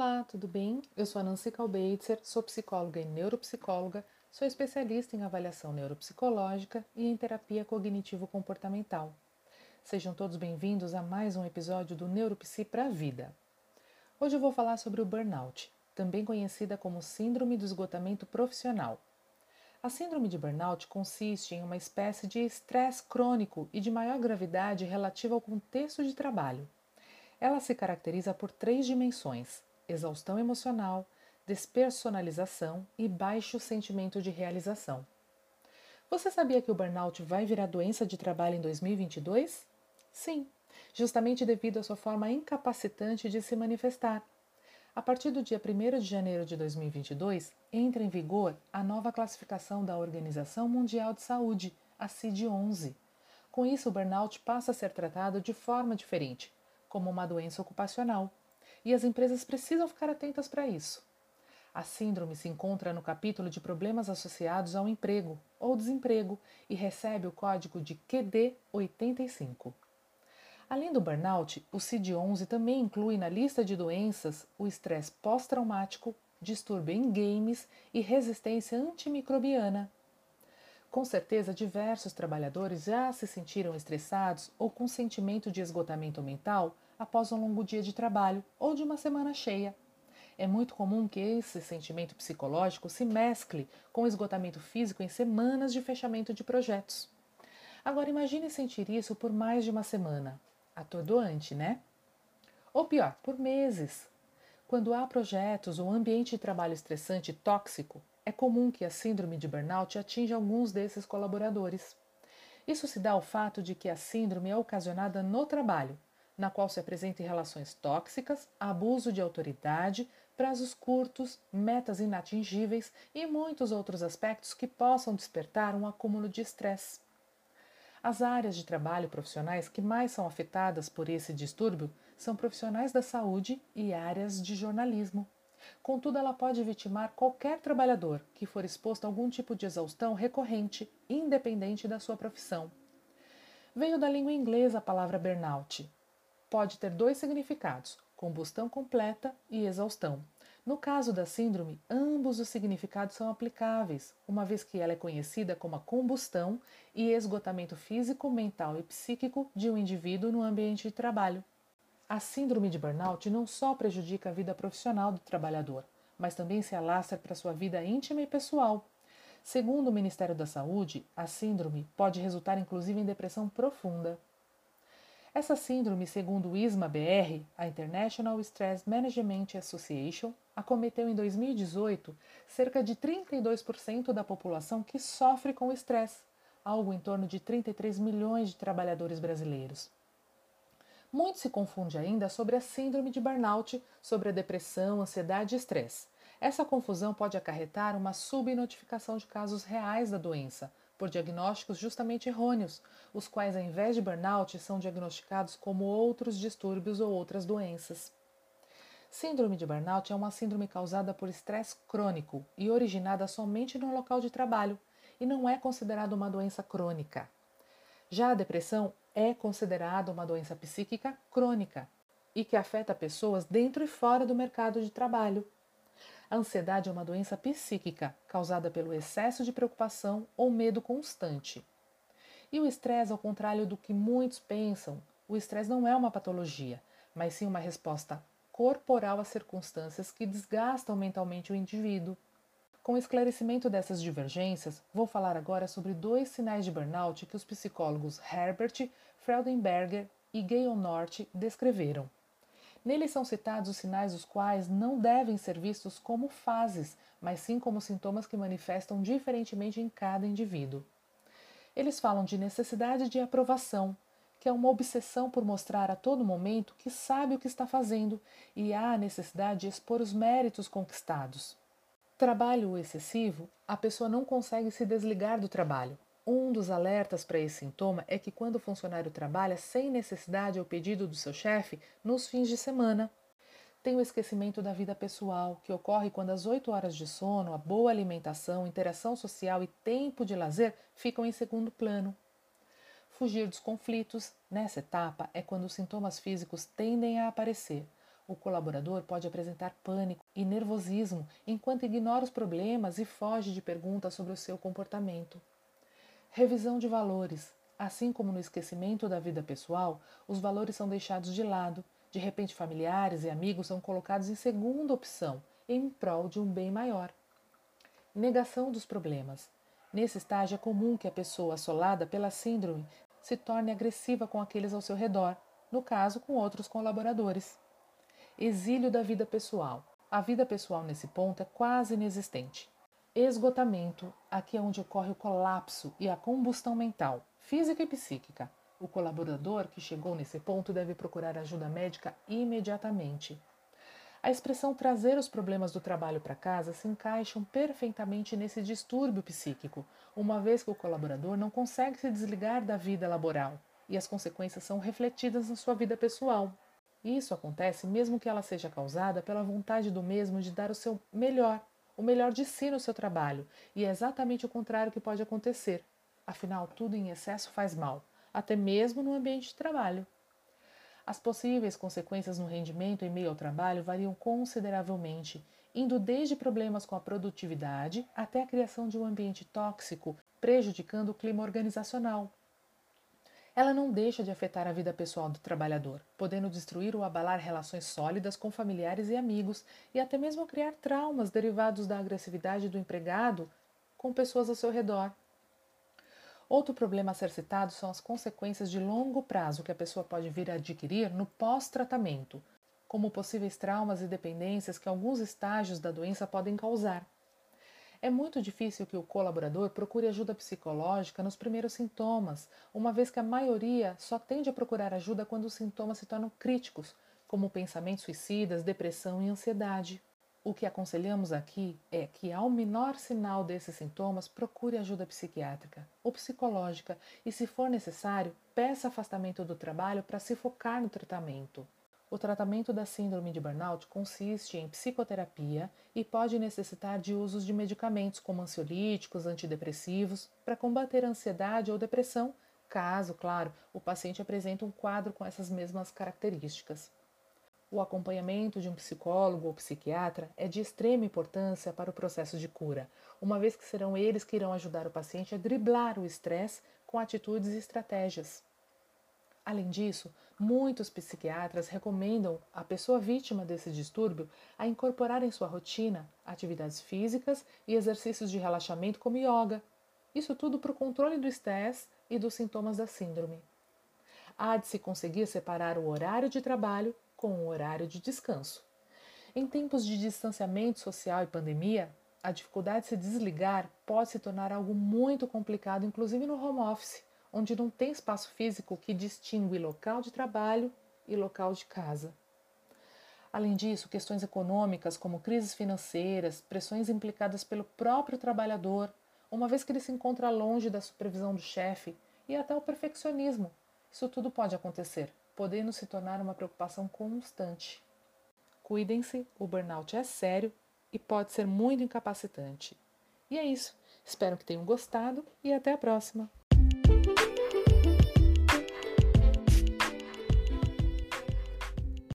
Olá, tudo bem? Eu sou a Nancy Kalbeitzer, sou psicóloga e neuropsicóloga, sou especialista em avaliação neuropsicológica e em terapia cognitivo-comportamental. Sejam todos bem-vindos a mais um episódio do Neuropsi para a Vida. Hoje eu vou falar sobre o burnout, também conhecida como Síndrome do Esgotamento Profissional. A síndrome de burnout consiste em uma espécie de estresse crônico e de maior gravidade relativo ao contexto de trabalho. Ela se caracteriza por três dimensões: exaustão emocional, despersonalização e baixo sentimento de realização. Você sabia que o burnout vai virar doença de trabalho em 2022? Sim, justamente devido à sua forma incapacitante de se manifestar. A partir do dia 1 de janeiro de 2022, entra em vigor a nova classificação da Organização Mundial de Saúde, a CID-11. Com isso, o burnout passa a ser tratado de forma diferente, como uma doença ocupacional e as empresas precisam ficar atentas para isso. A síndrome se encontra no capítulo de problemas associados ao emprego ou desemprego e recebe o código de QD85. Além do burnout, o CID-11 também inclui na lista de doenças o estresse pós-traumático, distúrbio em games e resistência antimicrobiana. Com certeza, diversos trabalhadores já se sentiram estressados ou com sentimento de esgotamento mental após um longo dia de trabalho ou de uma semana cheia. É muito comum que esse sentimento psicológico se mescle com esgotamento físico em semanas de fechamento de projetos. Agora imagine sentir isso por mais de uma semana. Atordoante, né? Ou pior, por meses. Quando há projetos ou ambiente de trabalho estressante e tóxico, é comum que a síndrome de burnout atinja alguns desses colaboradores. Isso se dá ao fato de que a síndrome é ocasionada no trabalho na qual se apresentem relações tóxicas, abuso de autoridade, prazos curtos, metas inatingíveis e muitos outros aspectos que possam despertar um acúmulo de estresse. As áreas de trabalho profissionais que mais são afetadas por esse distúrbio são profissionais da saúde e áreas de jornalismo. Contudo, ela pode vitimar qualquer trabalhador que for exposto a algum tipo de exaustão recorrente, independente da sua profissão. Veio da língua inglesa a palavra burnout, pode ter dois significados: combustão completa e exaustão. No caso da síndrome, ambos os significados são aplicáveis, uma vez que ela é conhecida como a combustão e esgotamento físico, mental e psíquico de um indivíduo no ambiente de trabalho. A síndrome de burnout não só prejudica a vida profissional do trabalhador, mas também se alastra para sua vida íntima e pessoal. Segundo o Ministério da Saúde, a síndrome pode resultar inclusive em depressão profunda. Essa síndrome, segundo o ISMA-BR, a International Stress Management Association, acometeu em 2018 cerca de 32% da população que sofre com estresse, algo em torno de 33 milhões de trabalhadores brasileiros. Muito se confunde ainda sobre a síndrome de burnout, sobre a depressão, ansiedade e estresse. Essa confusão pode acarretar uma subnotificação de casos reais da doença, por diagnósticos justamente errôneos, os quais, ao invés de burnout, são diagnosticados como outros distúrbios ou outras doenças. Síndrome de burnout é uma síndrome causada por estresse crônico e originada somente no local de trabalho e não é considerada uma doença crônica. Já a depressão é considerada uma doença psíquica crônica e que afeta pessoas dentro e fora do mercado de trabalho, a ansiedade é uma doença psíquica causada pelo excesso de preocupação ou medo constante. E o estresse, ao contrário do que muitos pensam, o estresse não é uma patologia, mas sim uma resposta corporal às circunstâncias que desgastam mentalmente o indivíduo. Com o esclarecimento dessas divergências, vou falar agora sobre dois sinais de burnout que os psicólogos Herbert Freudenberger e Gayle North descreveram. Neles são citados os sinais os quais não devem ser vistos como fases, mas sim como sintomas que manifestam diferentemente em cada indivíduo. Eles falam de necessidade de aprovação, que é uma obsessão por mostrar a todo momento que sabe o que está fazendo e há a necessidade de expor os méritos conquistados. Trabalho excessivo, a pessoa não consegue se desligar do trabalho, um dos alertas para esse sintoma é que quando o funcionário trabalha sem necessidade ou pedido do seu chefe nos fins de semana. Tem o esquecimento da vida pessoal, que ocorre quando as oito horas de sono, a boa alimentação, interação social e tempo de lazer ficam em segundo plano. Fugir dos conflitos, nessa etapa, é quando os sintomas físicos tendem a aparecer. O colaborador pode apresentar pânico e nervosismo enquanto ignora os problemas e foge de perguntas sobre o seu comportamento. Revisão de valores. Assim como no esquecimento da vida pessoal, os valores são deixados de lado. De repente, familiares e amigos são colocados em segunda opção, em prol de um bem maior. Negação dos problemas. Nesse estágio, é comum que a pessoa assolada pela síndrome se torne agressiva com aqueles ao seu redor, no caso, com outros colaboradores. Exílio da vida pessoal. A vida pessoal nesse ponto é quase inexistente. Esgotamento, aqui é onde ocorre o colapso e a combustão mental, física e psíquica. O colaborador que chegou nesse ponto deve procurar ajuda médica imediatamente. A expressão trazer os problemas do trabalho para casa se encaixam perfeitamente nesse distúrbio psíquico, uma vez que o colaborador não consegue se desligar da vida laboral e as consequências são refletidas na sua vida pessoal. Isso acontece mesmo que ela seja causada pela vontade do mesmo de dar o seu melhor, o melhor de si no seu trabalho, e é exatamente o contrário que pode acontecer. Afinal, tudo em excesso faz mal, até mesmo no ambiente de trabalho. As possíveis consequências no rendimento em meio ao trabalho variam consideravelmente, indo desde problemas com a produtividade até a criação de um ambiente tóxico, prejudicando o clima organizacional, ela não deixa de afetar a vida pessoal do trabalhador, podendo destruir ou abalar relações sólidas com familiares e amigos e até mesmo criar traumas derivados da agressividade do empregado com pessoas ao seu redor. Outro problema a ser citado são as consequências de longo prazo que a pessoa pode vir a adquirir no pós-tratamento, como possíveis traumas e dependências que alguns estágios da doença podem causar. É muito difícil que o colaborador procure ajuda psicológica nos primeiros sintomas, uma vez que a maioria só tende a procurar ajuda quando os sintomas se tornam críticos, como pensamentos suicidas, depressão e ansiedade. O que aconselhamos aqui é que, ao menor sinal desses sintomas, procure ajuda psiquiátrica ou psicológica e, se for necessário, peça afastamento do trabalho para se focar no tratamento. O tratamento da síndrome de burnout consiste em psicoterapia e pode necessitar de usos de medicamentos como ansiolíticos, antidepressivos, para combater a ansiedade ou depressão, caso, claro, o paciente apresente um quadro com essas mesmas características. O acompanhamento de um psicólogo ou psiquiatra é de extrema importância para o processo de cura, uma vez que serão eles que irão ajudar o paciente a driblar o estresse com atitudes e estratégias. Além disso, muitos psiquiatras recomendam à pessoa vítima desse distúrbio a incorporar em sua rotina atividades físicas e exercícios de relaxamento como yoga. Isso tudo para o controle do estresse e dos sintomas da síndrome. Há de se conseguir separar o horário de trabalho com o horário de descanso. Em tempos de distanciamento social e pandemia, a dificuldade de se desligar pode se tornar algo muito complicado, inclusive no home office onde não tem espaço físico que distingue local de trabalho e local de casa. Além disso, questões econômicas como crises financeiras, pressões implicadas pelo próprio trabalhador, uma vez que ele se encontra longe da supervisão do chefe, e até o perfeccionismo. Isso tudo pode acontecer, podendo se tornar uma preocupação constante. Cuidem-se, o burnout é sério e pode ser muito incapacitante. E é isso. Espero que tenham gostado e até a próxima!